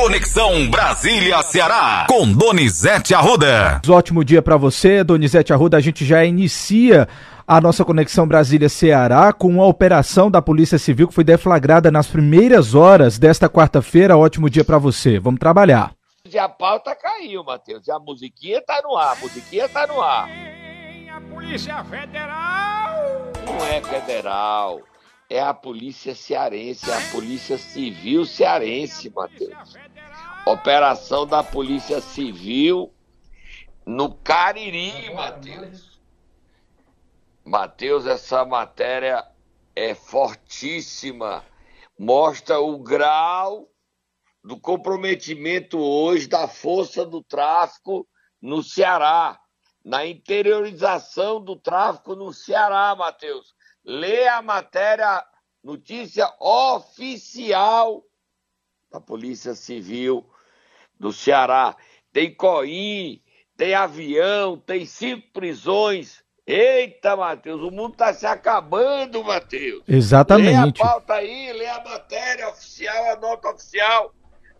Conexão Brasília-Ceará, com Donizete Arruda. Ótimo dia para você, Donizete Arruda. A gente já inicia a nossa conexão Brasília-Ceará com uma operação da Polícia Civil que foi deflagrada nas primeiras horas desta quarta-feira. Ótimo dia para você. Vamos trabalhar. E a pauta caiu, Matheus. E a musiquinha tá no ar. A musiquinha tá no ar. A Polícia Federal! Não é federal. É a Polícia Cearense, é a Polícia Civil Cearense, Matheus. Operação da Polícia Civil no Cariri, Matheus. Matheus, essa matéria é fortíssima. Mostra o grau do comprometimento hoje da força do tráfico no Ceará, na interiorização do tráfico no Ceará, Matheus. Lê a matéria, notícia oficial da Polícia Civil do Ceará. Tem COIN, tem avião, tem cinco prisões. Eita, Matheus, o mundo está se acabando, Matheus. Exatamente. Lê a pauta aí, lê a matéria oficial, a nota oficial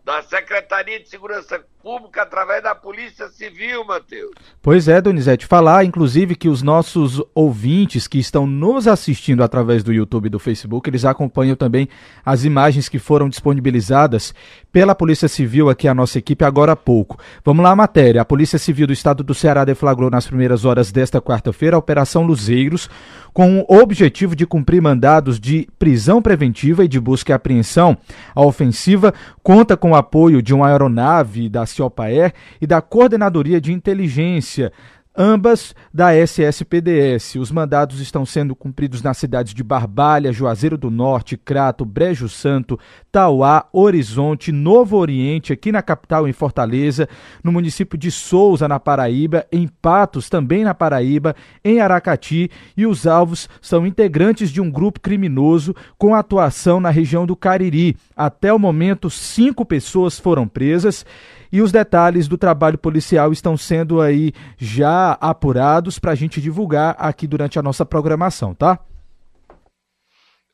da Secretaria de Segurança Pública através da Polícia Civil, Matheus. Pois é, Donizete, falar inclusive que os nossos ouvintes que estão nos assistindo através do YouTube e do Facebook, eles acompanham também as imagens que foram disponibilizadas pela Polícia Civil aqui a nossa equipe agora há pouco. Vamos lá a matéria. A Polícia Civil do Estado do Ceará deflagrou nas primeiras horas desta quarta-feira a Operação Luzeiros, com o objetivo de cumprir mandados de prisão preventiva e de busca e apreensão. A ofensiva conta com o apoio de uma aeronave da CIOPAER e da Coordenadoria de Inteligência ambas da SSPDS. Os mandados estão sendo cumpridos nas cidades de Barbalha, Juazeiro do Norte, Crato, Brejo Santo, Tauá, Horizonte, Novo Oriente, aqui na capital em Fortaleza, no município de Souza, na Paraíba, em Patos, também na Paraíba, em Aracati, e os alvos são integrantes de um grupo criminoso com atuação na região do Cariri. Até o momento, cinco pessoas foram presas e os detalhes do trabalho policial estão sendo aí já apurados para a gente divulgar aqui durante a nossa programação, tá?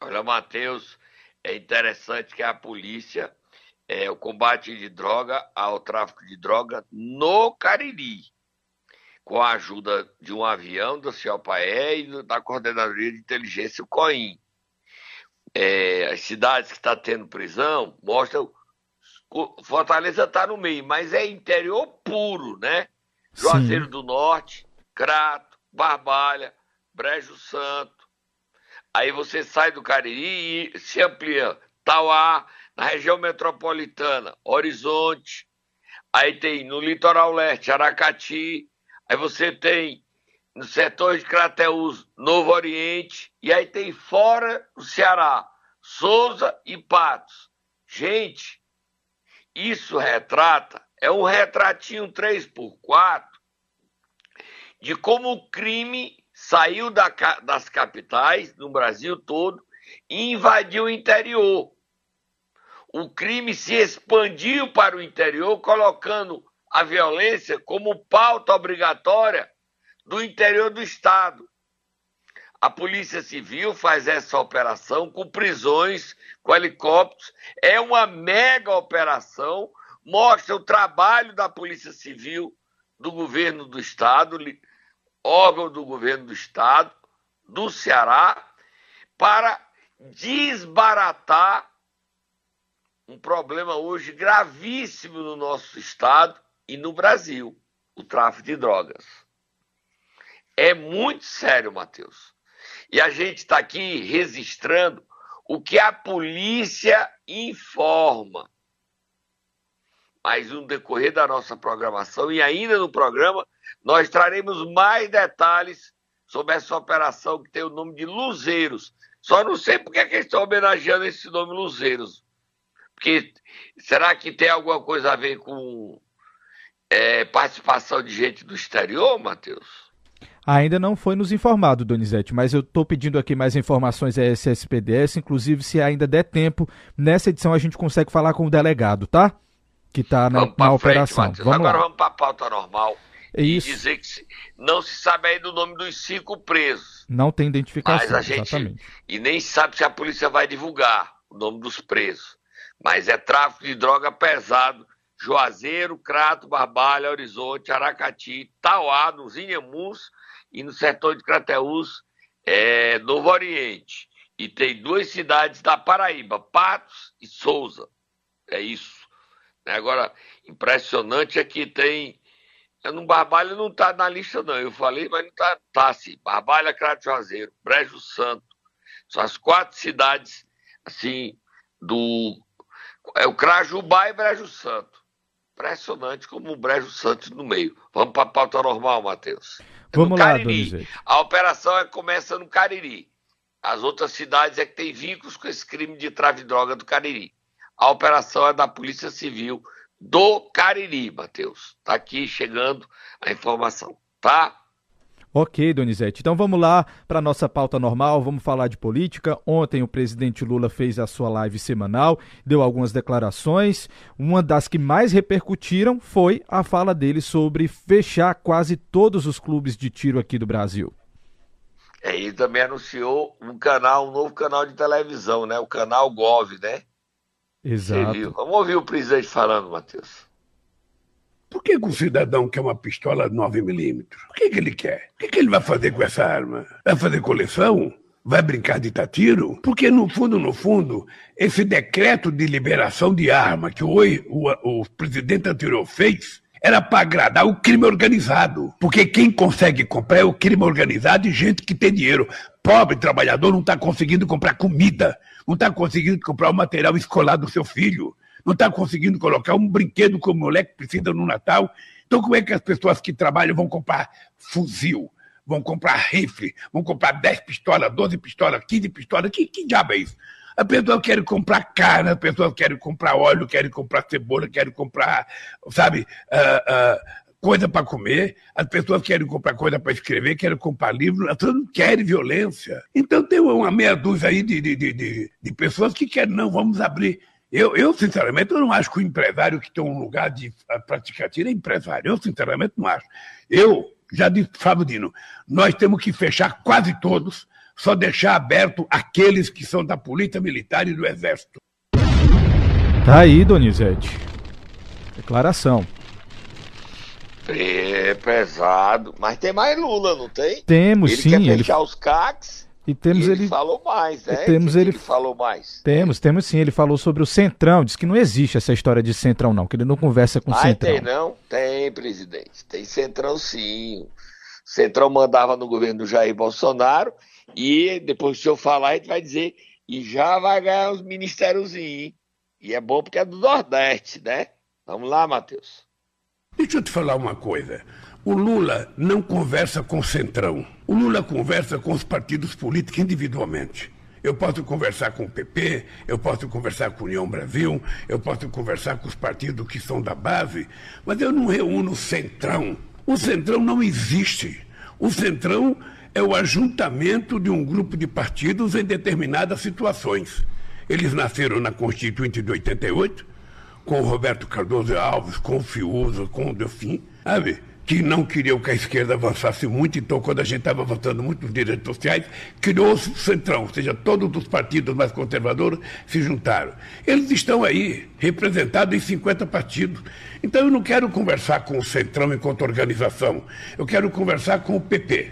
Olha, Matheus, é interessante que a polícia, é, o combate de droga ao tráfico de droga no Cariri, com a ajuda de um avião do CIOPAE e da Coordenadoria de Inteligência, o COIN. É, as cidades que estão tá tendo prisão mostram Fortaleza está no meio, mas é interior puro, né? Juazeiro Sim. do Norte, Crato, Barbalha, Brejo Santo. Aí você sai do Cariri e se amplia Tauá, na região metropolitana, Horizonte. Aí tem no litoral leste, Aracati. Aí você tem no setor de Crateús, Novo Oriente. E aí tem fora o Ceará, Souza e Patos. Gente, isso retrata, é um retratinho 3x4 de como o crime saiu da, das capitais, no Brasil todo, e invadiu o interior. O crime se expandiu para o interior, colocando a violência como pauta obrigatória do interior do Estado. A Polícia Civil faz essa operação com prisões, com helicópteros. É uma mega operação, mostra o trabalho da Polícia Civil do governo do Estado, órgão do governo do Estado, do Ceará, para desbaratar um problema hoje gravíssimo no nosso Estado e no Brasil: o tráfico de drogas. É muito sério, Matheus. E a gente está aqui registrando o que a polícia informa. Mas no decorrer da nossa programação e ainda no programa, nós traremos mais detalhes sobre essa operação que tem o nome de Luzeiros. Só não sei porque que eles estão homenageando esse nome Luzeiros. Porque será que tem alguma coisa a ver com é, participação de gente do exterior, Matheus? Ainda não foi nos informado, Donizete, mas eu estou pedindo aqui mais informações à SSPDS, inclusive se ainda der tempo, nessa edição a gente consegue falar com o delegado, tá? Que está na, na operação. vamos Agora lá. vamos para a pauta normal. É isso. E dizer que não se sabe ainda o nome dos cinco presos. Não tem identificação, mas a gente, exatamente. E nem sabe se a polícia vai divulgar o nome dos presos. Mas é tráfico de droga pesado. Juazeiro, Crato, Barbalha, Horizonte, Aracati, Tauá, nos Inhamus e no setor de Crateús, é, Novo Oriente. E tem duas cidades da Paraíba, Patos e Souza. É isso. Agora, impressionante é que tem. No Barbalha não está na lista, não. Eu falei, mas não está tá, assim. Barbalha, Crato Juazeiro, Brejo Santo. São as quatro cidades, assim, do. É o Crajubá e Brejo Santo. Impressionante como o Brejo Santo no meio. Vamos para a pauta normal, Matheus. É Vamos lá, Donizete. A operação é, começa no Cariri. As outras cidades é que tem vínculos com esse crime de tráfico de droga do Cariri. A operação é da Polícia Civil do Cariri, Matheus. Está aqui chegando a informação, tá? Ok, Donizete. Então vamos lá para nossa pauta normal, vamos falar de política. Ontem o presidente Lula fez a sua live semanal, deu algumas declarações. Uma das que mais repercutiram foi a fala dele sobre fechar quase todos os clubes de tiro aqui do Brasil. É, ele também anunciou um canal, um novo canal de televisão, né? O canal Gov, né? Exato. Vamos ouvir o presidente falando, Matheus. Por que, que o cidadão quer uma pistola 9mm? O que, que ele quer? O que, que ele vai fazer com essa arma? Vai fazer coleção? Vai brincar de tiro? Porque, no fundo, no fundo, esse decreto de liberação de arma que o, o, o presidente anterior fez era para agradar o crime organizado. Porque quem consegue comprar é o crime organizado e gente que tem dinheiro. Pobre trabalhador não está conseguindo comprar comida, não está conseguindo comprar o material escolar do seu filho não está conseguindo colocar um brinquedo que o moleque precisa no Natal. Então, como é que as pessoas que trabalham vão comprar fuzil, vão comprar rifle, vão comprar 10 pistolas, 12 pistolas, 15 pistolas? Que, que diabo é isso? A pessoa quer comprar carne, a pessoa quer comprar óleo, quer comprar cebola, quer comprar, sabe, uh, uh, coisa para comer, as pessoas querem comprar coisa para escrever, querem comprar livro, as pessoas não querem violência. Então tem uma meia dúzia aí de, de, de, de pessoas que querem, não, vamos abrir eu, eu, sinceramente, eu não acho que o empresário que tem um lugar de praticar tiro é empresário. Eu, sinceramente, não acho. Eu já disse, Fábio Dino, nós temos que fechar quase todos, só deixar aberto aqueles que são da Polícia Militar e do Exército. Tá aí, Donizete. Declaração. É pesado. Mas tem mais Lula, não tem? Temos, ele sim. Quer fechar ele... os CACs e temos e ele, ele, falou mais, né? Temos que ele, ele falou mais. Temos, temos sim. Ele falou sobre o Centrão. Diz que não existe essa história de Centrão, não. Que ele não conversa com o Centrão. Tem, não? Tem, presidente. Tem Centrão, sim. Centrão mandava no governo do Jair Bolsonaro e depois, se eu falar, a gente vai dizer e já vai ganhar os ministériozinhos. E é bom porque é do Nordeste, né? Vamos lá, Matheus. Deixa eu te falar uma coisa. O Lula não conversa com o Centrão. O Lula conversa com os partidos políticos individualmente. Eu posso conversar com o PP, eu posso conversar com a União Brasil, eu posso conversar com os partidos que são da base, mas eu não reúno o Centrão. O Centrão não existe. O Centrão é o ajuntamento de um grupo de partidos em determinadas situações. Eles nasceram na Constituinte de 88, com o Roberto Cardoso Alves, com o Fiuza, com o Delfim, sabe? Que não queriam que a esquerda avançasse muito, então, quando a gente estava avançando muito nos direitos sociais, criou-se o Centrão, ou seja, todos os partidos mais conservadores se juntaram. Eles estão aí, representados em 50 partidos. Então, eu não quero conversar com o Centrão enquanto organização, eu quero conversar com o PP,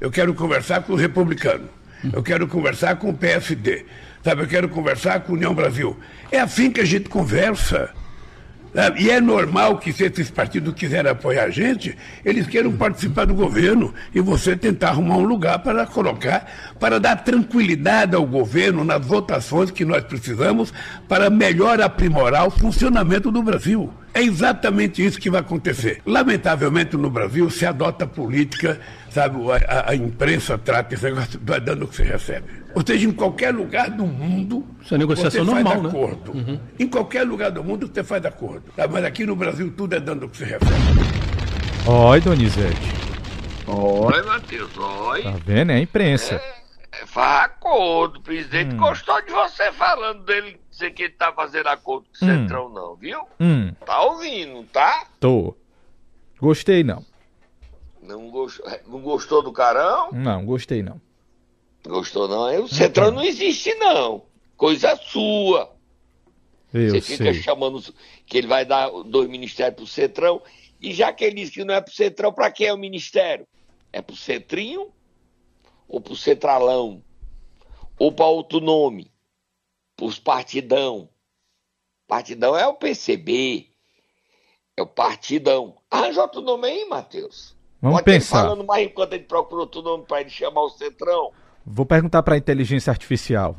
eu quero conversar com o Republicano, eu quero conversar com o PSD, sabe? eu quero conversar com a União Brasil. É assim que a gente conversa. E é normal que se esses partidos quiserem apoiar a gente, eles queiram participar do governo e você tentar arrumar um lugar para colocar, para dar tranquilidade ao governo nas votações que nós precisamos para melhor aprimorar o funcionamento do Brasil. É exatamente isso que vai acontecer. Lamentavelmente, no Brasil, se adota política, sabe, a, a imprensa trata esse negócio dando o que você recebe. Ou seja, em qualquer lugar do mundo, Isso é negociação você faz normal, né? acordo. Né? Uhum. Em qualquer lugar do mundo, você faz acordo. Sabe? Mas aqui no Brasil, tudo é dando o que você recebe. Oi, Donizete. Oi, Matheus, oi. Tá vendo? É a imprensa. É, é faz acordo. O presidente hum. gostou de você falando dele dizer que ele tá fazendo acordo com o hum. Centrão, não, viu? Hum. Tá ouvindo, tá? Tô. Gostei, não. Não, gost... não gostou do carão? Não, gostei, não. Gostou, não? O Centrão não existe, não. Coisa sua. Eu Você fica sei. chamando que ele vai dar dois ministérios pro Centrão. E já que ele disse que não é pro Centrão, pra quem é o ministério? É pro Centrinho? Ou pro Centralão? Ou pra outro nome? Pros partidão? Partidão é o PCB. É o partidão. Arranja outro nome aí, Matheus. Vamos Pode pensar. falando mais enquanto ele procura outro nome pra ele chamar o Centrão. Vou perguntar para a inteligência artificial.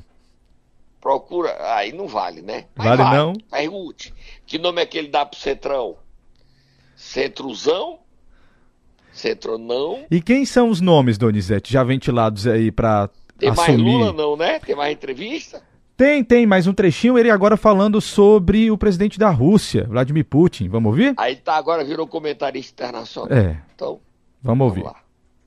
Procura. Aí não vale, né? Vale não? Pergunte. Que nome é que ele dá pro Centrão? Centrozão? Centronão? E quem são os nomes, Donizete, já ventilados aí para Tem mais assumir? Lula não, né? Tem mais entrevista? Tem, tem, mais um trechinho, ele agora falando sobre o presidente da Rússia, Vladimir Putin. Vamos ouvir? Aí tá, agora virou comentarista internacional. É, Então, vamos ouvir. vamos.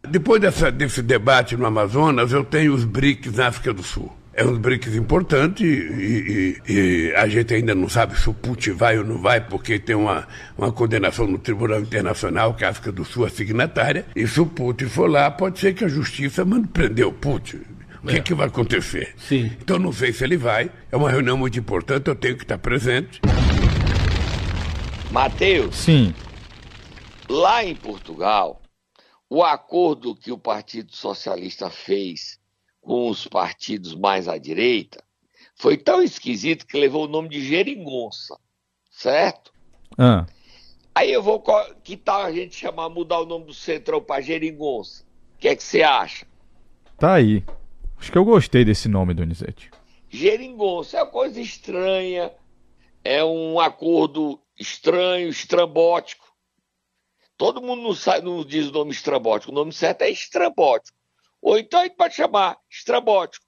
Depois dessa- desse debate no Amazonas, eu tenho os BRICS na África do Sul. É um BRICS importante e, e- e a gente ainda não sabe se o Putin vai ou não vai, porque tem uma, uma condenação no Tribunal Internacional, que a África do Sul é signatária. E se o Putin for lá, pode ser que a justiça mande prender o Putin. O que, que vai acontecer? Sim. Então não sei se ele vai. É uma reunião muito importante, eu tenho que estar presente. Matheus, Sim, lá em Portugal, o acordo que o Partido Socialista fez com os partidos mais à direita foi tão esquisito que levou o nome de geringonça, certo? ah, Aí eu vou. Que tal a gente chamar, mudar o nome do Centrão para Geringonça? O que é que você acha? tá aí. Acho que eu gostei desse nome, Donizete. Geringonça é uma coisa estranha, é um acordo estranho, estrambótico. Todo mundo não, sabe, não diz o nome estrambótico, o nome certo é estrambótico. Ou então a gente pode chamar estrambótico.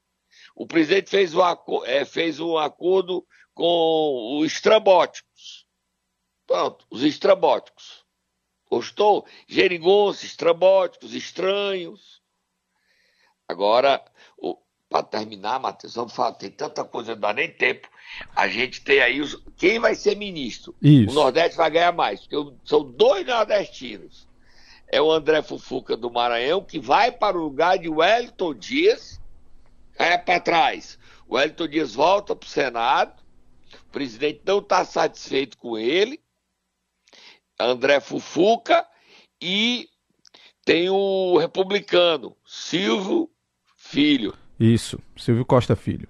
O presidente fez um, eh, fez um acordo com os estrambóticos. Pronto, os estrambóticos. Gostou? Geringonça, estrambóticos, estranhos. Agora, para terminar, Matheus, vamos falar, tem tanta coisa, não dá nem tempo. A gente tem aí os, quem vai ser ministro. Isso. O Nordeste vai ganhar mais, porque o- são dois nordestinos. É o André Fufuca do Maranhão, que vai para o lugar de Wellington Dias, é para trás. O Wellington Dias volta para o Senado, o presidente não está satisfeito com ele. André Fufuca e tem o republicano, Silvio Filho. Isso, Silvio Costa Filho.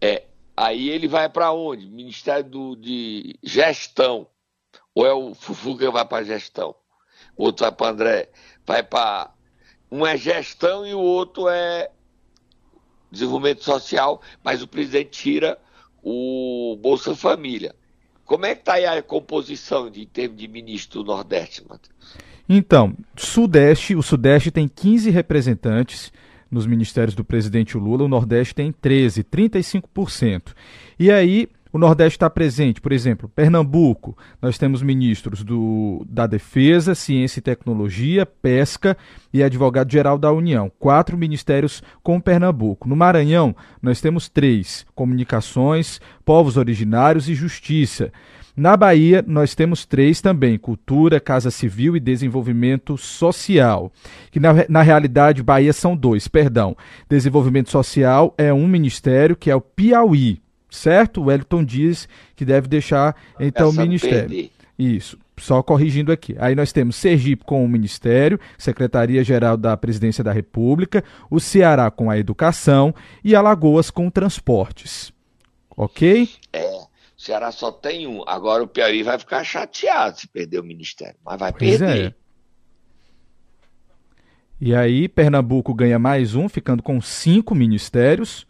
É, aí ele vai para onde? Ministério do, de Gestão. Ou é o Fufuca que vai para gestão? O outro vai para André, vai para um é gestão e o outro é desenvolvimento social, mas o presidente tira o Bolsa Família. Como é que está aí a composição de, em termos de ministro do Nordeste, Matheus? Então, Sudeste, o Sudeste tem 15 representantes nos ministérios do presidente Lula, o Nordeste tem 13, 35%. E aí, o Nordeste está presente, por exemplo, Pernambuco, nós temos ministros do, da Defesa, Ciência e Tecnologia, Pesca e Advogado-Geral da União. Quatro ministérios com Pernambuco. No Maranhão, nós temos três: Comunicações, Povos Originários e Justiça. Na Bahia, nós temos três também: Cultura, Casa Civil e Desenvolvimento Social. Que na, na realidade, Bahia são dois, perdão. Desenvolvimento Social é um ministério que é o Piauí, certo? O Wellington Dias, que deve deixar então o Essa ministério. perder. Isso, só corrigindo aqui. Aí nós temos Sergipe com o Ministério, Secretaria-Geral da Presidência da República, o Ceará com a Educação e Alagoas com Transportes. Ok? É, o Ceará só tem um. Agora o Piauí vai ficar chateado se perder o ministério, mas vai Pois perder. é. E aí, Pernambuco ganha mais um, ficando com cinco ministérios.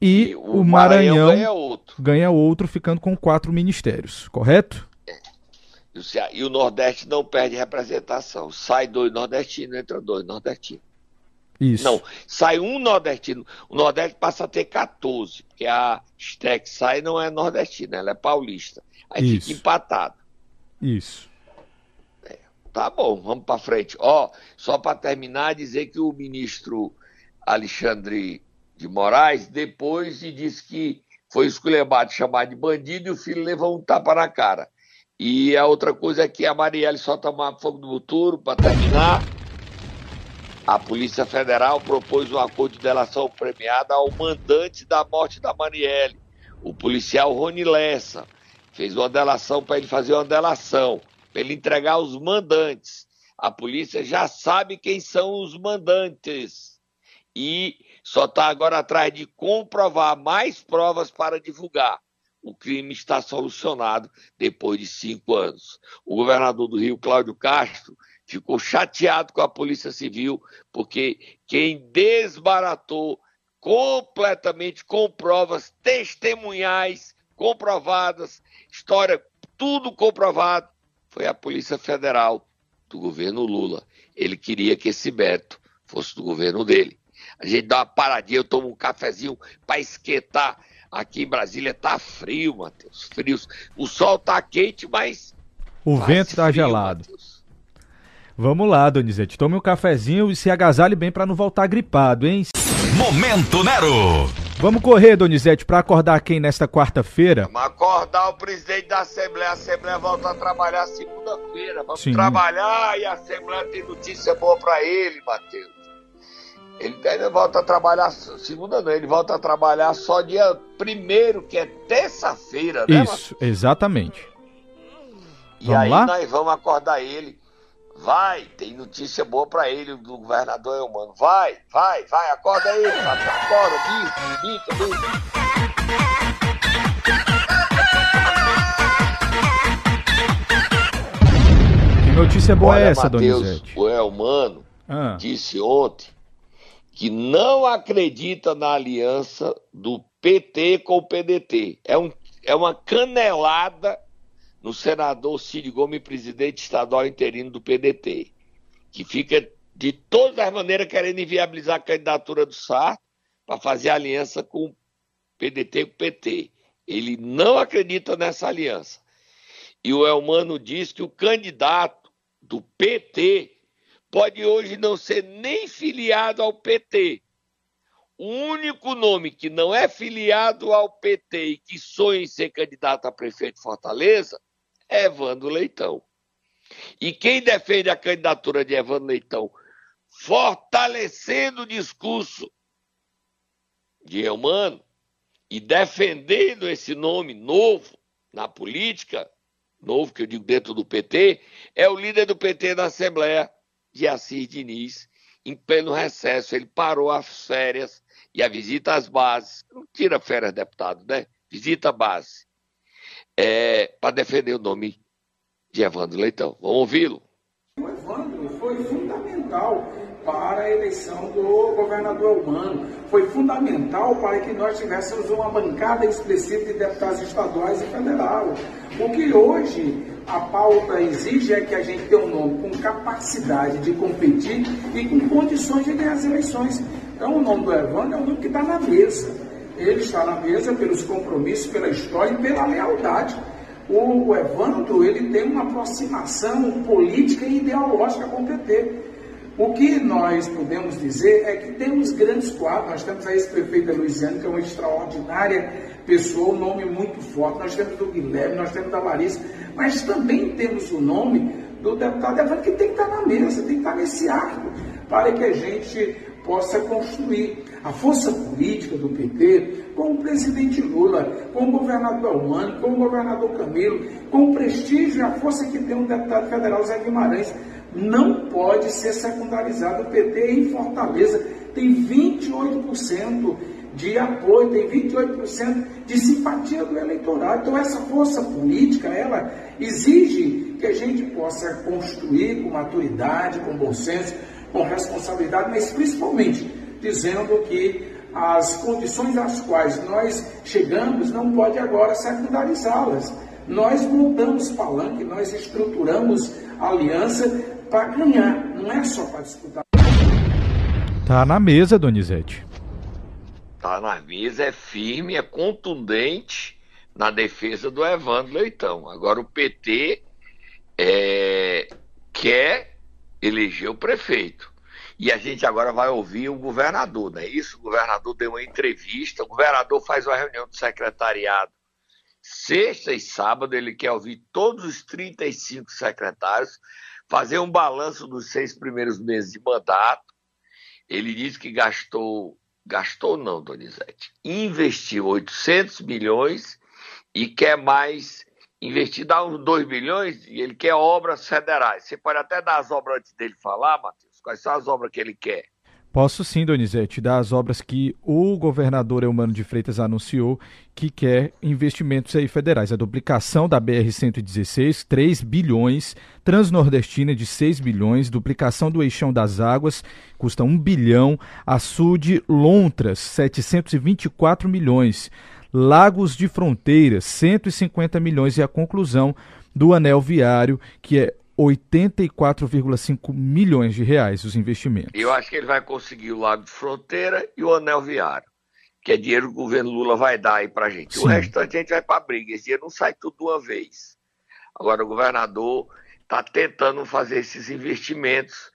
E, o, Maranhão, ganha outro. ganha outro, ficando com quatro ministérios, correto? E o, Ceará- e o Nordeste não perde representação. Sai dois nordestinos, entra dois nordestinos. Isso. Não, sai um nordestino. O Nordeste passa a ter 14, porque a Steck sai não é nordestina, ela é paulista. Aí Isso. fica empatado. Isso. Tá bom, vamos para frente. Ó, só para terminar, dizer que o ministro Alexandre de Moraes, depois de disse que foi esculhambado, chamado de bandido, e o filho levou um tapa na cara. E a outra coisa é que a Marielle só tomar fogo do futuro, para terminar. A Polícia Federal propôs um acordo de delação premiada ao mandante da morte da Marielle, o policial Rony Lessa fez uma delação para ele fazer uma delação, para ele entregar os mandantes. A polícia já sabe quem são os mandantes e só está agora atrás de comprovar mais provas para divulgar. O crime está solucionado depois de cinco anos. O governador do Rio, Cláudio Castro, ficou chateado com a Polícia Civil, porque quem desbaratou completamente com provas testemunhais, comprovadas, história, tudo comprovado, foi a Polícia Federal do governo Lula. Ele queria que esse Beto fosse do governo dele. A gente dá uma paradinha, eu tomo um cafezinho para esquentar. Aqui em Brasília tá frio, Matheus. Frio. O sol tá quente, mas. O vento tá frio, gelado. Mateus. Vamos lá, Donizete. Tome um cafezinho e se agasalhe bem para não voltar gripado, hein? Momento Nero. Vamos correr, Donizete, para acordar quem nesta quarta-feira? Vamos acordar o presidente da Assembleia. A Assembleia volta a trabalhar segunda-feira. Vamos Sim. trabalhar e a Assembleia tem notícia boa para ele, Matheus. Ele ainda volta a trabalhar, segunda não, ele volta a trabalhar só dia primeiro, que é terça-feira, né? Isso, exatamente. E vamos aí lá? nós vamos acordar ele. Vai, tem notícia boa para ele do governador Elmano. Vai, vai, vai, acorda ele, acorda, bicho, bicho, bicho. Que notícia boa Olha, é essa, Mateus, Donizete? O Elmano ah. disse ontem que não acredita na aliança do PT com o PDT. É, um, é uma canelada no senador Cid Gomes, presidente estadual interino do PDT, que fica de todas as maneiras querendo inviabilizar a candidatura do Sarto para fazer aliança com o PDT e com o PT. Ele não acredita nessa aliança. E o Elmano diz que o candidato do PT pode hoje não ser nem filiado ao PT. O único nome que não é filiado ao PT e que sonha em ser candidato a prefeito de Fortaleza é Evandro Leitão. E quem defende a candidatura de Evandro Leitão, fortalecendo o discurso de Eumano e defendendo esse nome novo na política, novo que eu digo dentro do PT, é o líder do PT na Assembleia, de Assis Diniz, em pleno recesso, ele parou as férias e a visita às bases. Não tira férias, deputado, né? Visita a base. É, para defender o nome de Evandro Leitão. Vamos ouvi-lo. O Evandro foi fundamental para a eleição do governador Humano. Foi fundamental para que nós tivéssemos uma bancada expressiva de deputados estaduais e federal. O que hoje a pauta exige é que a gente tenha um nome com capacidade de competir e com condições de ganhar as eleições. Então, o nome do Evandro é um nome que está na mesa. Ele está na mesa pelos compromissos, pela história e pela lealdade. O Evandro ele tem uma aproximação política e ideológica com o PT. O que nós podemos dizer é que temos grandes quadros. Nós temos prefeito da Luiziane, que é uma extraordinária pessoa, um nome muito forte. Nós temos do Guilherme, nós temos da Larissa, mas também temos o nome do deputado Evandro, que tem que estar na mesa, tem que estar nesse arco, para que a gente possa construir a força política do PT com o presidente Lula, com o governador Almani, com o governador Camilo, com o prestígio e a força que tem o deputado federal Zé Guimarães não pode ser secundarizado. O PT em Fortaleza tem 28% de apoio, tem 28% de simpatia do eleitorado. Então essa força política, ela exige que a gente possa construir com maturidade, com bom senso, com responsabilidade, mas principalmente dizendo que as condições às quais nós chegamos não pode agora secundarizá-las. Nós montamos palanque, nós estruturamos aliança para ganhar, não é só para disputar. Tá na mesa, Donizete. Tá na mesa, é firme, é contundente na defesa do Evandro Leitão. Agora o PT é, quer eleger o prefeito. E a gente agora vai ouvir o governador, é isso? O governador deu uma entrevista, o governador faz uma reunião do secretariado sexta e sábado, ele quer ouvir todos os 35 secretários fazer um balanço dos seis primeiros meses de mandato. Ele disse que gastou gastou não, Donizete, investiu 800 milhões e quer mais investir, dá uns 2 bilhões e ele quer obras federais. Você pode até dar as obras antes dele falar, Matheus? Quais são as obras que ele quer? Posso sim, Donizete, dar as obras que o governador Eumano de Freitas anunciou que quer investimentos aí federais. A duplicação da BR-116, 3 bilhões, Transnordestina de 6 bilhões, duplicação do Eixão das Águas, custa 1 bilhão, Açude Lontras, 724 milhões, Lagos de Fronteiras, 150 milhões e a conclusão do anel viário, que é 84,5 milhões de reais os investimentos. Eu acho que ele vai conseguir o Lago de Fronteira e o Anel Viário, que é dinheiro que o governo Lula vai dar aí pra gente. Sim. O restante a gente vai pra briga, esse dinheiro não sai tudo de uma vez. Agora o governador está tentando fazer esses investimentos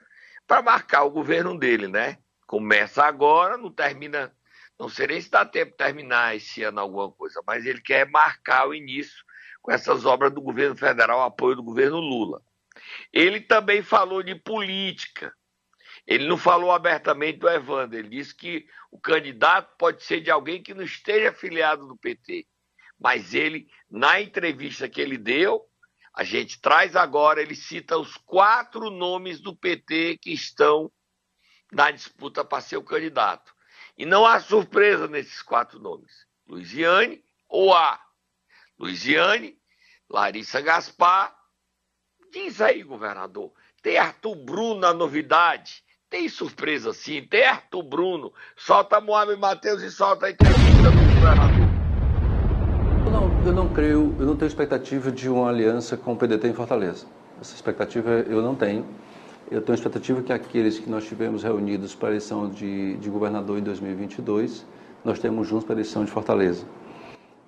para marcar o governo dele, né? Começa agora, não termina, não sei nem se dá tempo de terminar esse ano alguma coisa, mas ele quer marcar o início com essas obras do governo federal, apoio do governo Lula. Ele também falou de política. Ele não falou abertamente do Evandro. Ele disse que o candidato pode ser de alguém que não esteja afiliado do PT. Mas ele, na entrevista que ele deu, a gente traz agora, ele cita os quatro nomes do PT que estão na disputa para ser o candidato. E não há surpresa nesses quatro nomes. Luiziane ou A. Luiziane, Larissa Gaspar Diz aí, governador. Tem Arthur Bruno na novidade. Tem surpresa sim. Tem Arthur Bruno. Solta Moab Matheus e solta a entrevista do governador. Eu não, eu não creio, eu não tenho expectativa de uma aliança com o PDT em Fortaleza. Essa expectativa eu não tenho. Eu tenho expectativa que aqueles que nós tivemos reunidos para a eleição de, de governador em 2022, nós temos juntos para a eleição de Fortaleza.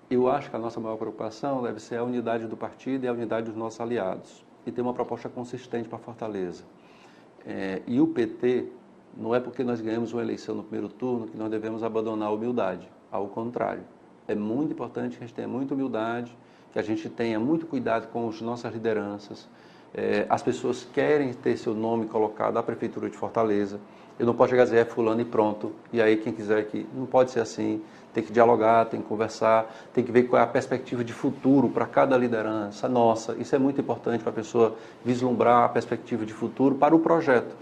Eu acho que a nossa maior preocupação deve ser a unidade do partido e a unidade dos nossos aliados e ter uma proposta consistente para Fortaleza. É, e o PT, não é porque nós ganhamos uma eleição no primeiro turno que nós devemos abandonar a humildade. Ao contrário, é muito importante que a gente tenha muita humildade, que a gente tenha muito cuidado com as nossas lideranças. É, as pessoas querem ter seu nome colocado à Prefeitura de Fortaleza. Eu não posso chegar a dizer é fulano e pronto. E aí quem quiser que não pode ser assim tem que dialogar, tem que conversar, tem que ver qual é a perspectiva de futuro para cada liderança nossa. Isso é muito importante para a pessoa vislumbrar a perspectiva de futuro para o projeto.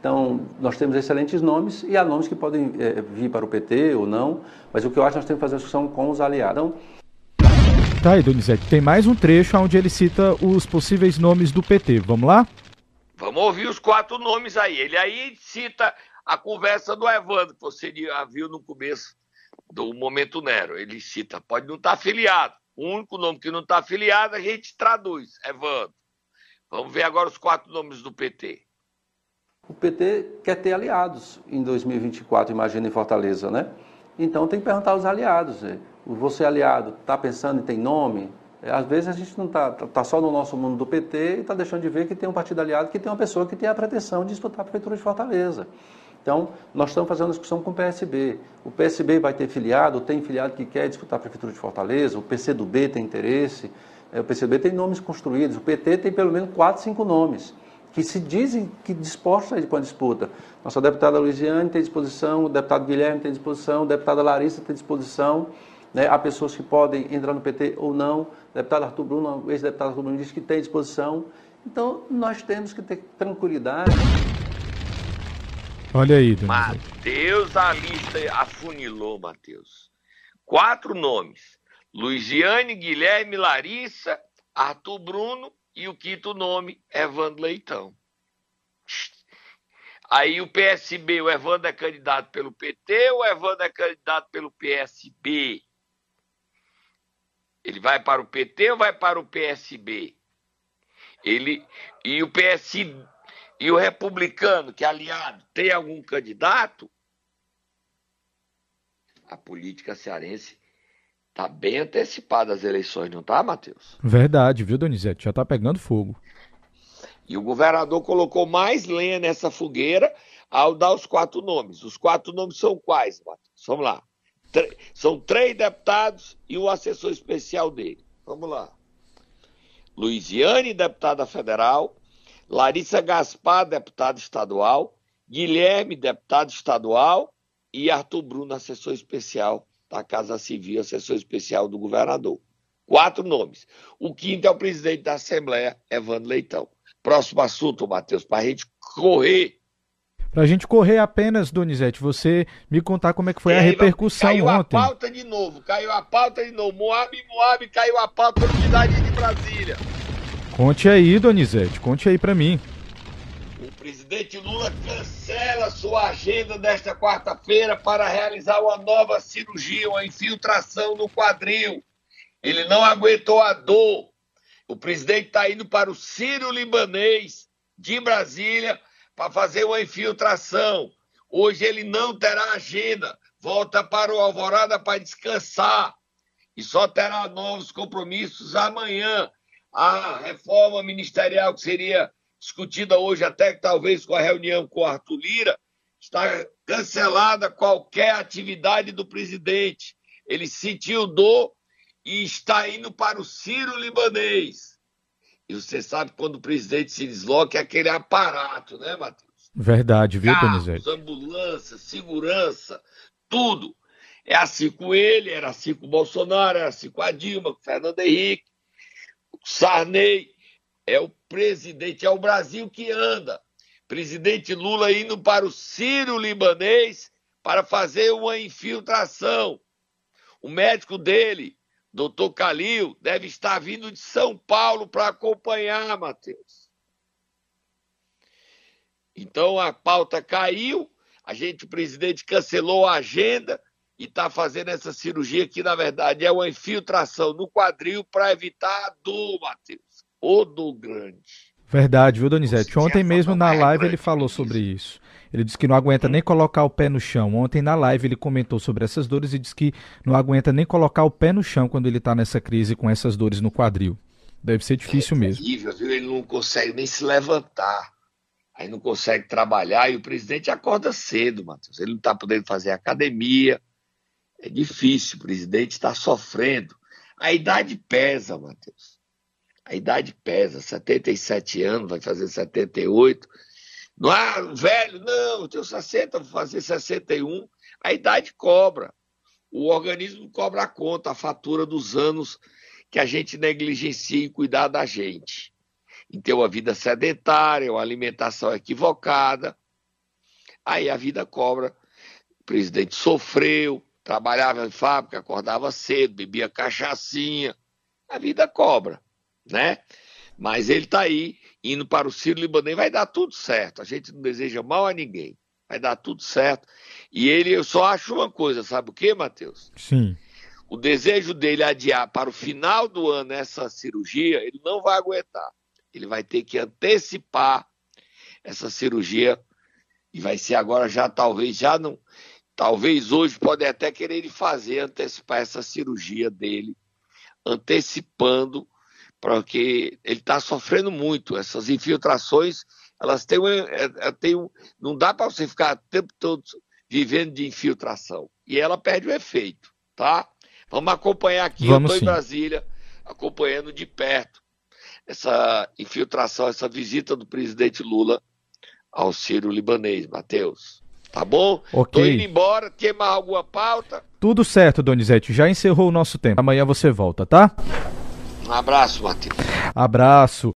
Então, nós temos excelentes nomes e há nomes que podem é, vir para o PT ou não, mas o que eu acho que nós temos que fazer a discussão com os aliados. Então, Tá aí, Donizete, tem mais um trecho onde ele cita os possíveis nomes do PT. Vamos lá? Vamos ouvir os quatro nomes aí. Ele aí cita a conversa do Evandro, que você viu no começo do Momento Nero. Ele cita, pode não estar tá afiliado. O único nome que não está afiliado a gente traduz, Evandro. Vamos ver agora os quatro nomes do PT. O PT quer ter aliados em 2024, imagina em Fortaleza, né? Então tem que perguntar aos aliados. Você aliado está pensando em ter nome? É, às vezes a gente não está tá, tá só no nosso mundo do PT e está deixando de ver que tem um partido aliado que tem uma pessoa que tem a pretensão de disputar a prefeitura de Fortaleza. Então, nós estamos fazendo discussão com o PSB. O PSB vai ter filiado, tem filiado que quer disputar a Prefeitura de Fortaleza, o PCdoB tem interesse, é, o PCB tem nomes construídos, o PT tem pelo menos quatro, cinco nomes que se dizem que dispostos a ir para a disputa. Nossa deputada Luiziane tem disposição, o deputado Guilherme tem disposição, a deputada Larissa tem disposição. Né? Há pessoas que podem entrar no PT ou não. O deputado Arthur Bruno, o ex-deputado Arthur Bruno, disse que tem disposição. Então, nós temos que ter tranquilidade. Olha aí, Matheus, a lista afunilou, Matheus. Quatro nomes: Luiziane, Guilherme, Larissa, Arthur Bruno e o quinto nome, Evandro Leitão. Aí o PSB, o Evandro é candidato pelo PT, o Evandro é candidato pelo PSB. Ele vai para o PT ou vai para o PSB? Ele e o PSB e o republicano, que é aliado, tem algum candidato, a política cearense está bem antecipada às eleições, não está, Matheus? Verdade, viu, Donizete? Já está pegando fogo. E o governador colocou mais lenha nessa fogueira ao dar os quatro nomes. Os quatro nomes são quais, Matheus? Vamos lá. São três deputados e o assessor especial dele. Vamos lá. Luiziane, deputada federal. Larissa Gaspar, deputada estadual, Guilherme, deputado estadual, e Arthur Bruno, assessor especial da Casa Civil, assessor especial do governador. Quatro nomes. O quinto é o presidente da Assembleia, Evandro Leitão. Próximo assunto, Matheus, para a gente correr. Para a gente correr apenas, Donizete, você me contar como é que foi a repercussão caiu ontem. Caiu a pauta de novo, caiu a pauta de novo. Moab, Moab, caiu a pauta da unidade de Brasília. Conte aí, Donizete, conte aí para mim. O presidente Lula cancela sua agenda desta quarta-feira para realizar uma nova cirurgia, uma infiltração no quadril. Ele não aguentou a dor. O presidente está indo para o Sírio Libanês de Brasília para fazer uma infiltração. Hoje ele não terá agenda. Volta para o Alvorada para descansar. E só terá novos compromissos amanhã a reforma ministerial que seria discutida hoje, até que talvez com a reunião com Arthur Lira, está cancelada qualquer atividade do presidente. Ele sentiu dor e está indo para o Ciro Libanês. E você sabe quando o presidente se desloca é aquele aparato, né, Matheus? Verdade, viu, Carros, Donizete? ambulância, segurança, tudo. É assim com ele, era assim com o Bolsonaro, era assim com a Dilma, com o Fernando Henrique. Sarney é o presidente, é o Brasil que anda. Presidente Lula indo para o Sírio Libanês para fazer uma infiltração. O médico dele, doutor Calil, deve estar vindo de São Paulo para acompanhar, Matheus. Então a pauta caiu, a gente, o presidente cancelou a agenda, e está fazendo essa cirurgia que, na verdade, é uma infiltração no quadril para evitar a dor, Matheus. O dor grande. Verdade, viu, Donizete? Ontem mesmo na live ele falou sobre isso. Ele disse que não aguenta nem colocar o pé no chão. Ontem na live ele comentou sobre essas dores e disse que não aguenta nem colocar o pé no chão quando ele está nessa crise com essas dores no quadril. Deve ser difícil é mesmo. Terrível, viu? Ele não consegue nem se levantar. Aí não consegue trabalhar e o presidente acorda cedo, Matheus. Ele não está podendo fazer academia. É difícil, o presidente está sofrendo. A idade pesa, Matheus. A idade pesa, 77 anos, vai fazer 78. Não há velho, não, eu tenho 60, vou fazer 61. A idade cobra. O organismo cobra a conta, a fatura dos anos que a gente negligencia em cuidar da gente. Em ter uma vida sedentária, uma alimentação equivocada. Aí a vida cobra. O presidente sofreu, trabalhava em fábrica, acordava cedo, bebia cachaçinha. A vida cobra, né? Mas ele está aí, indo para o Ciro Libanês, vai dar tudo certo. A gente não deseja mal a ninguém. Vai dar tudo certo. E ele, eu só acho uma coisa, sabe o que, Matheus? Sim. O desejo dele adiar para o final do ano essa cirurgia, ele não vai aguentar. Ele vai ter que antecipar essa cirurgia e vai ser agora já, talvez, já não, Talvez hoje pode até querer fazer, antecipar essa cirurgia dele, antecipando, porque ele está sofrendo muito. Essas infiltrações, elas têm, é, é, têm um, não dá para você ficar o tempo todo vivendo de infiltração. E ela perde o efeito, tá? Vamos acompanhar aqui, Vamos eu estou em Brasília, acompanhando de perto essa infiltração, essa visita do presidente Lula ao Ciro Libanês, Matheus. Tá bom? Ok. Tô indo embora. Tem mais alguma pauta? Tudo certo, Donizete. Já encerrou o nosso tempo. Amanhã você volta, tá? Um abraço, Matheus. Abraço.